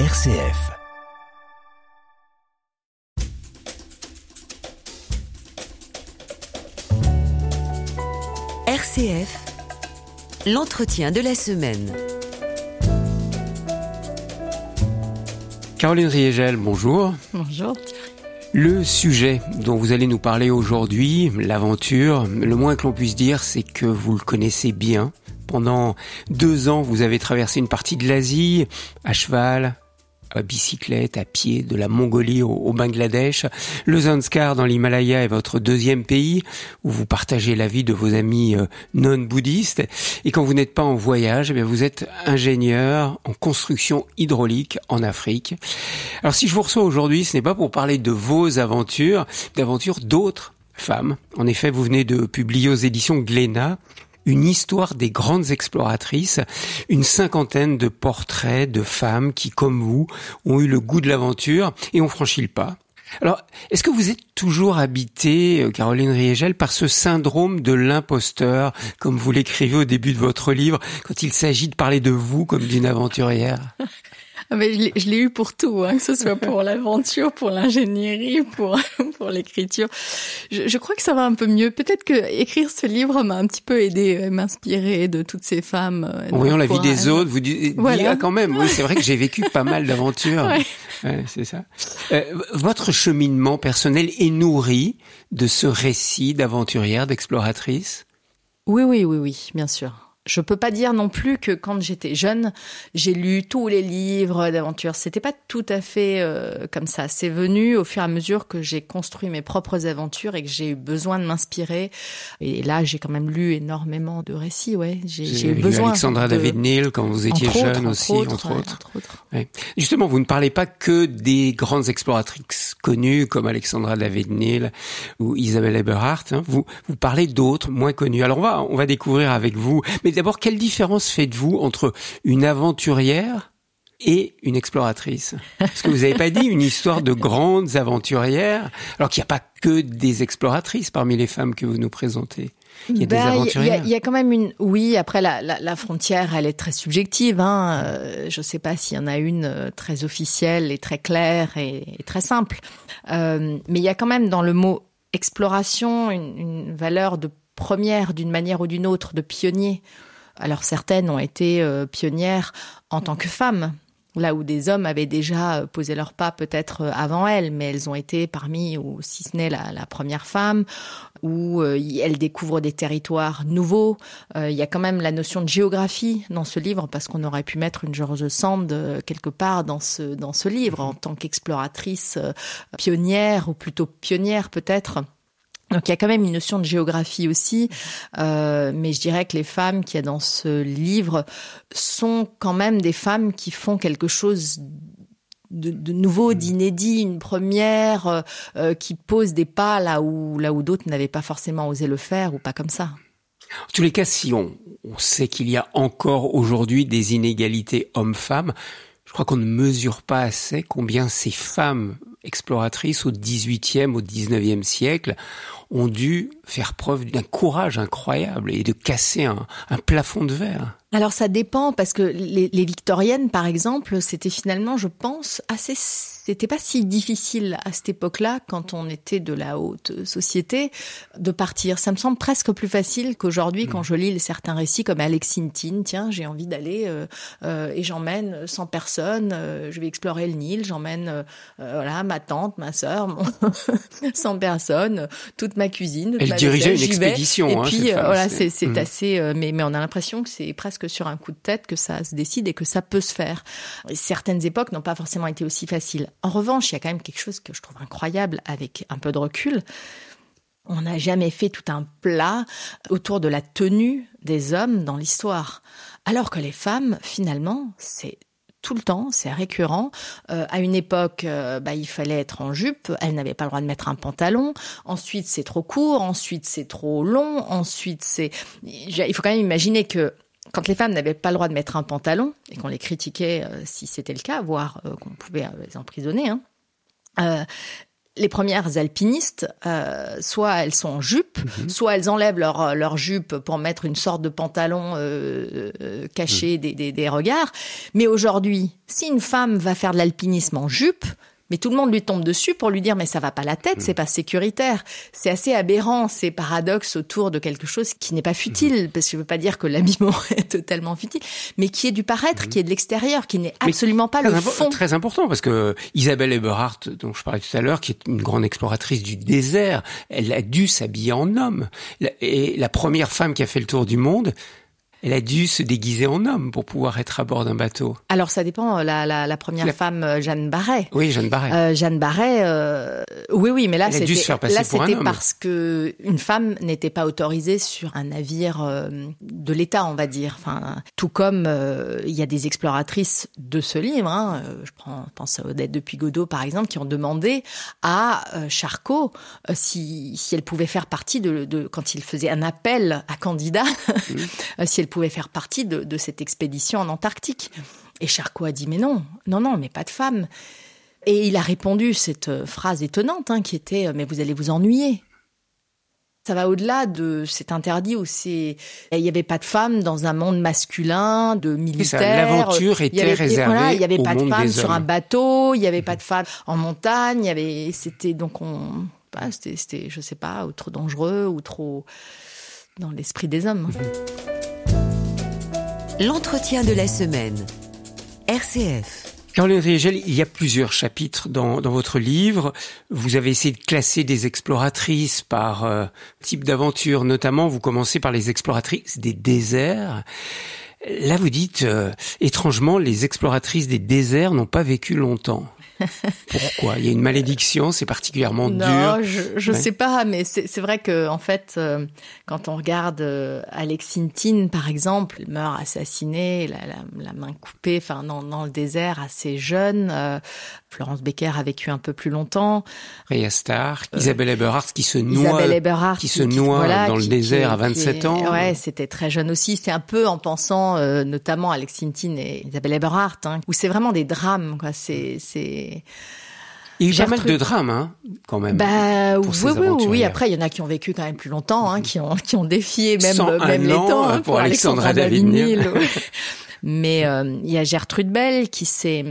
RCF. RCF, l'entretien de la semaine. Caroline Riegel, bonjour. Bonjour. Le sujet dont vous allez nous parler aujourd'hui, l'aventure, le moins que l'on puisse dire, c'est que vous le connaissez bien. Pendant deux ans, vous avez traversé une partie de l'Asie, à cheval, à bicyclette, à pied, de la Mongolie au, Bangladesh. Le Zanskar dans l'Himalaya est votre deuxième pays où vous partagez la vie de vos amis euh, non-bouddhistes. Et quand vous n'êtes pas en voyage, eh bien vous êtes ingénieur en construction hydraulique en Afrique. Alors si je vous reçois aujourd'hui, ce n'est pas pour parler de vos aventures, d'aventures d'autres femmes. En effet, vous venez de publier aux éditions Glénat une histoire des grandes exploratrices, une cinquantaine de portraits de femmes qui, comme vous, ont eu le goût de l'aventure et ont franchi le pas. Alors, est-ce que vous êtes toujours habité, euh, Caroline Riegel, par ce syndrome de l'imposteur, comme vous l'écrivez au début de votre livre, quand il s'agit de parler de vous comme d'une aventurière? mais je l'ai eu pour tout, hein, que ce soit pour l'aventure, pour l'ingénierie, pour pour l'écriture. Je, je, crois que ça va un peu mieux. Peut-être que écrire ce livre m'a un petit peu aidé, euh, m'inspirer de toutes ces femmes. Euh, en voyant la vie des autres, vous dites voilà. quand même. Oui, c'est vrai que j'ai vécu pas mal d'aventures. Ouais. Ouais, c'est ça. Euh, votre cheminement personnel est nourri de ce récit d'aventurière, d'exploratrice? Oui, oui, oui, oui, bien sûr je peux pas dire non plus que quand j'étais jeune, j'ai lu tous les livres d'aventure. C'était pas tout à fait euh, comme ça. C'est venu au fur et à mesure que j'ai construit mes propres aventures et que j'ai eu besoin de m'inspirer. Et là, j'ai quand même lu énormément de récits. Ouais, j'ai eu besoin. Alexandra David Neal quand vous étiez jeune aussi, entre, autres. Ouais. Justement, vous ne parlez pas que des grandes exploratrices connues comme Alexandra David Neal ou Isabelle Eberhardt. Hein. Vous vous parlez d'autres moins connues. Alors on va on va découvrir avec vous. Mais d'abord, quelle différence faites-vous entre une aventurière et une exploratrice? Parce que vous n'avez pas dit une histoire de grandes aventurières, alors qu'il n'y a pas que des exploratrices parmi les femmes que vous nous présentez. Il y a des bah, aventurières. Il y, a quand même une. Oui, après la, la, la frontière, elle est très subjective. Hein. Euh, je ne sais pas s'il y en a une euh, très officielle et très claire et, très simple. Euh, mais il y a quand même dans le mot exploration une, une valeur de première d'une manière ou d'une autre, de pionnier. Alors certaines ont été euh, pionnières en tant que femmes, là où des hommes avaient déjà euh, posé leur pas peut-être euh, avant elles, mais elles ont été parmi, ou si ce n'est la, première femme, où elles découvrent des territoires nouveaux. il y a quand même la notion de géographie dans ce livre, parce qu'on aurait pu mettre une George Sand quelque part dans ce, dans ce livre, en tant qu'exploratrice pionnière, ou plutôt pionnière peut-être donc il y a quand même une notion de géographie aussi, euh, mais je dirais que les femmes qu'il y a dans ce livre sont quand même des femmes qui font quelque chose de, de nouveau, mmh. d'inédit, une première euh, euh, qui pose des pas là où là où d'autres n'avaient pas forcément osé le faire ou pas comme ça. En tous les cas, si on, on sait qu'il y a encore aujourd'hui des inégalités hommes-femmes, je crois qu'on ne mesure pas assez combien ces femmes exploratrices au XVIIIe, au XIXe siècle ont dû faire preuve d'un courage incroyable et de casser un, un plafond de verre. Alors ça dépend parce que les, les victoriennes, par exemple, c'était finalement, je pense, assez c'était pas si difficile à cette époque-là, quand on était de la haute société, de partir. Ça me semble presque plus facile qu'aujourd'hui, quand mm. je lis certains récits comme Alexine Tin. Tiens, j'ai envie d'aller euh, euh, et j'emmène 100 personnes. Euh, je vais explorer le Nil. J'emmène voilà ma tante, ma sœur, mon 100 personnes, toute ma cuisine. Elle dirigeait une expédition. Et hein, puis voilà, c'est mm. assez. mais mais on a l'impression que c'est presque sur un coup de tête que ça se décide et que ça peut se faire. certaines époques n'ont pas forcément été aussi faciles. En revanche, il y a quand même quelque chose que je trouve incroyable avec un peu de recul. On n'a jamais fait tout un plat autour de la tenue des hommes dans l'histoire. Alors que les femmes, finalement, c'est tout le temps, c'est récurrent. Euh, à une époque, euh, bah, il fallait être en jupe, elles n'avaient pas le droit de mettre un pantalon. Ensuite, c'est trop court. Ensuite, c'est trop long. Ensuite, c'est. Il faut quand même imaginer que quand les femmes n'avaient pas le droit de mettre un pantalon et qu'on les critiquait euh, si c'était le cas, voire qu'on pouvait les emprisonner, hein, les premières alpinistes, euh, soit elles sont en jupe, mhm. soit elles enlèvent leur, leur jupe pour mettre une sorte de pantalon euh, euh caché mhm. des, des, des, regards. Mais aujourd'hui, si une femme va faire de l'alpinisme en jupe, mais tout le monde lui tombe dessus pour lui dire mais ça va pas la tête, c'est mm. pas sécuritaire. C'est assez aberrant ces paradoxes autour de quelque chose qui n'est pas futile, mm. parce que je veux pas dire que l'habillement est totalement futile, mais qui est du paraître, mm. qui est de l'extérieur, qui n'est absolument pas le fond. Très important parce que Isabelle Eberhardt, dont je parlais tout à l'heure, qui est une grande exploratrice du désert, elle a dû s'habiller en homme. Et la première femme qui a fait le tour du monde, elle a dû se déguiser en homme pour pouvoir être à bord d'un bateau. Alors ça dépend. La, la, la première femme, euh, Jeanne Barret. Oui, Jeanne Barret. Euh, Jeanne Barret. Euh, oui, oui, mais là c'était là c'était parce que une femme n'était pas autorisée sur un navire euh, de l'État, on va dire. Enfin, tout comme euh, il y a des exploratrices de ce livre. Hein, je prends, pense à Odette depuis Godot par exemple, qui ont demandé à Charcot si si elle pouvait faire partie de, de quand il faisait un appel à candidats, si elle pouvait faire partie de, cette expédition en Antarctique. Et Charcot a dit mais non, non, non, mais pas de femme. Et il a répondu cette euh, phrase étonnante hein, qui était mais vous allez vous ennuyer. Ça va au-delà de cet interdit où c'est il n'y avait pas de femmes dans un monde masculin de militaires. L'aventure était réservée voilà, il n'y avait pas de femmes sur un bateau, il n'y avait pas de femmes en montagne, il y avait c'était donc on bah, c'était c'était je sais pas ou trop dangereux ou trop dans l'esprit des hommes. L'entretien de la semaine. RCF. Caroline Riegel, il y a plusieurs chapitres dans, votre livre. Vous avez essayé de classer des exploratrices par euh, type d'aventure, notamment vous commencez par les exploratrices des déserts. Là, vous dites, euh, étrangement, les exploratrices des déserts n'ont pas vécu longtemps. Pourquoi? Il y a une malédiction, c'est particulièrement dur. Non, je ne sais pas, mais c'est vrai que en fait, euh, quand on regarde euh, Alexine Tin, par exemple, elle meurt assassinée, la, la, la main coupée, enfin dans, dans, le désert, assez jeune. Euh, Florence Becker a vécu un peu plus longtemps. Rhea Stark, Isabelle Eberhardt qui se noie, Eberhardt, qui se noie dans le désert à 27 ans. Ouais, c'était très jeune aussi. C'est un peu en pensant notamment à Alexine Tin et Isabelle Eberhardt, hein, où c'est vraiment des drames. Quoi. C'est il y a eu pas mal de drames, hein, quand même. Bah, oui, oui, oui. Après, il y en a qui ont vécu quand même plus longtemps, hein, qui ont, qui ont défié même, même les temps. Hein, pour, Alexandra, David Mais euh, il y a Gertrude Bell qui s'est,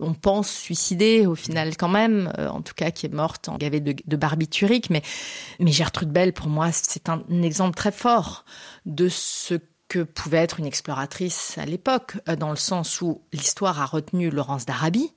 on pense, suicidée au final quand même, euh, en tout cas qui est morte en gavé de, de barbiturique. Mais, mais Gertrude Bell, pour moi, c'est un, un exemple très fort de ce que pouvait être une exploratrice à l'époque, euh, dans le sens où l'histoire a retenu Laurence d'Arabie,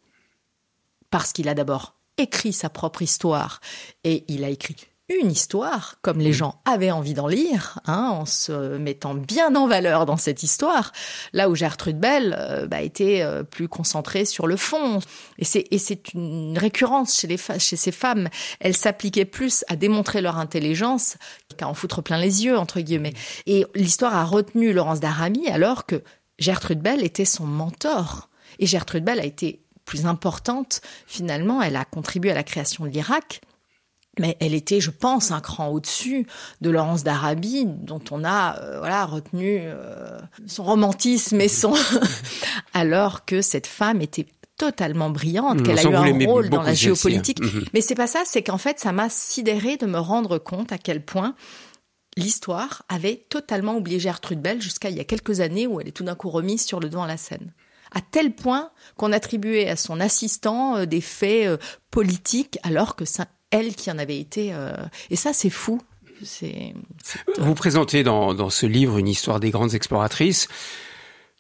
parce qu'il a d'abord écrit sa propre histoire et il a écrit une histoire, comme les gens avaient envie d'en lire, hein, en se mettant bien en valeur dans cette histoire, là où Gertrude Bell euh, bah, était euh, plus concentrée sur le fond. Et c'est, une récurrence chez, les chez ces femmes. Elles s'appliquaient plus à démontrer leur intelligence qu'à en foutre plein les yeux, entre guillemets. Et l'histoire a retenu Laurence d'Aramy alors que Gertrude Bell était son mentor. Et Gertrude Bell a été plus importante, finalement, elle a contribué à la création de l'Irak. Mais elle était, je pense, un cran au-dessus de Laurence d'Arabie, dont on a euh, voilà retenu euh, son romantisme et son, alors que cette femme était totalement brillante, qu'elle a eu un rôle dans la géopolitique. Mhm. Mais c'est pas ça, c'est qu'en fait, ça m'a sidéré de me rendre compte à quel point l'histoire avait totalement oublié Gertrude Bell jusqu'à il y a quelques années où elle est tout d'un coup remise sur le devant de la scène à tel point qu'on attribuait à son assistant euh, des faits euh, politiques alors que c'est elle qui en avait été. Euh, et ça, c'est fou. Vous présentez dans, dans ce livre une histoire des grandes exploratrices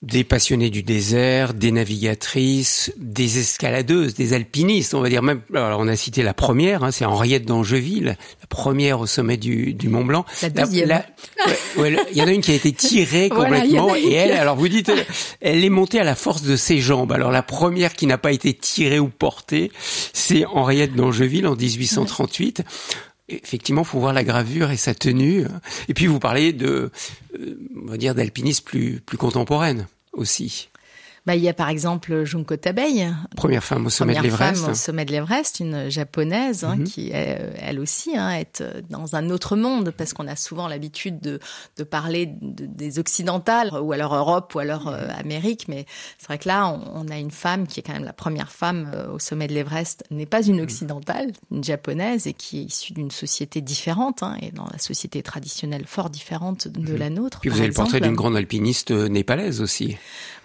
des passionnés du désert, des navigatrices, des escaladeuses, des alpinistes, on va dire même. Alors on a cité la première, hein, c'est Henriette d'Angeville, la première au sommet du, du Mont Blanc. La deuxième. il y en a une qui a été tirée complètement et elle, alors vous dites, elle est montée à la force de ses jambes. Alors la première qui n'a pas été tirée ou portée, c'est Henriette d'Angeville en 1838 effectivement, faut voir la gravure et sa tenue. Et puis vous parlez de, euh, on va dire, d'alpinisme plus plus contemporaine aussi. Bah, il y a par exemple Junko Tabei. Première femme au sommet de l'Everest. Femme au sommet de l'Everest, une japonaise hein, mhm. qui est, elle aussi hein, est dans un autre monde parce qu'on a souvent l'habitude de, de parler des occidentales ou alors Europe ou alors euh, Amérique, mais c'est vrai que là on, a une femme qui est quand même la première femme euh, au sommet de l'Everest, n'est pas une mhm. occidentale, une japonaise et qui est issue d'une société différente hein, et dans la société traditionnelle fort différente de mhm. la nôtre. Puis vous avez le portrait d'une grande alpiniste euh, népalaise aussi.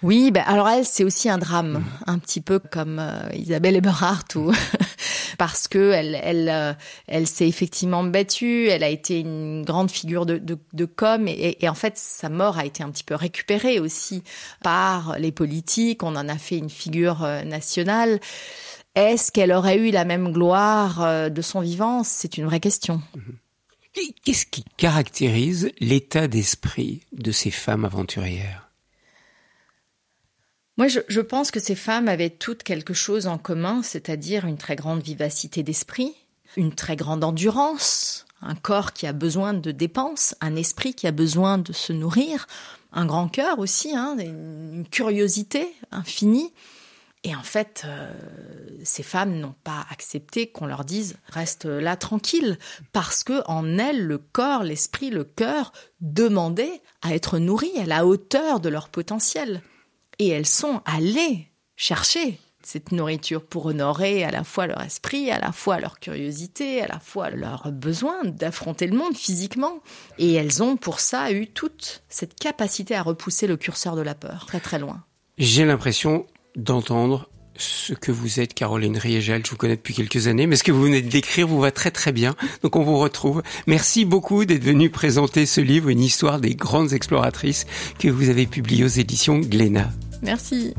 Oui, ben alors c'est aussi un drame, mhm. un petit peu comme euh, Isabelle Eberhardt, ou parce que elle, elle, euh, elle s'est effectivement battue. Elle a été une grande figure de, de, de com, et, et, en fait, sa mort a été un petit peu récupérée aussi par les politiques. On en a fait une figure euh, nationale. Est-ce qu'elle aurait eu la même gloire de son vivant? C'est une vraie question. Mhm. Qu'est-ce qui caractérise l'état d'esprit de ces femmes aventurières? Moi, je, pense que ces femmes avaient toutes quelque chose en commun, c'est-à-dire une très grande vivacité d'esprit, une très grande endurance, un corps qui a besoin de dépenses, un esprit qui a besoin de se nourrir, un grand cœur aussi, hein, une curiosité infinie. Et en fait, euh, ces femmes n'ont pas accepté qu'on leur dise reste là tranquille, parce que en elles, le corps, l'esprit, le cœur demandaient à être nourris à la hauteur de leur potentiel et elles sont allées chercher cette nourriture pour honorer à la fois leur esprit, à la fois leur curiosité, à la fois leur besoin d'affronter le monde physiquement. Et elles ont pour ça eu toute cette capacité à repousser le curseur de la peur très très loin. J'ai l'impression d'entendre ce que vous êtes, Caroline Riegel. Je vous connais depuis quelques années, mais ce que vous venez de décrire vous va très très bien. Donc on vous retrouve. Merci beaucoup d'être venu présenter ce livre, une histoire des grandes exploratrices que vous avez publié aux éditions Glénat. Merci.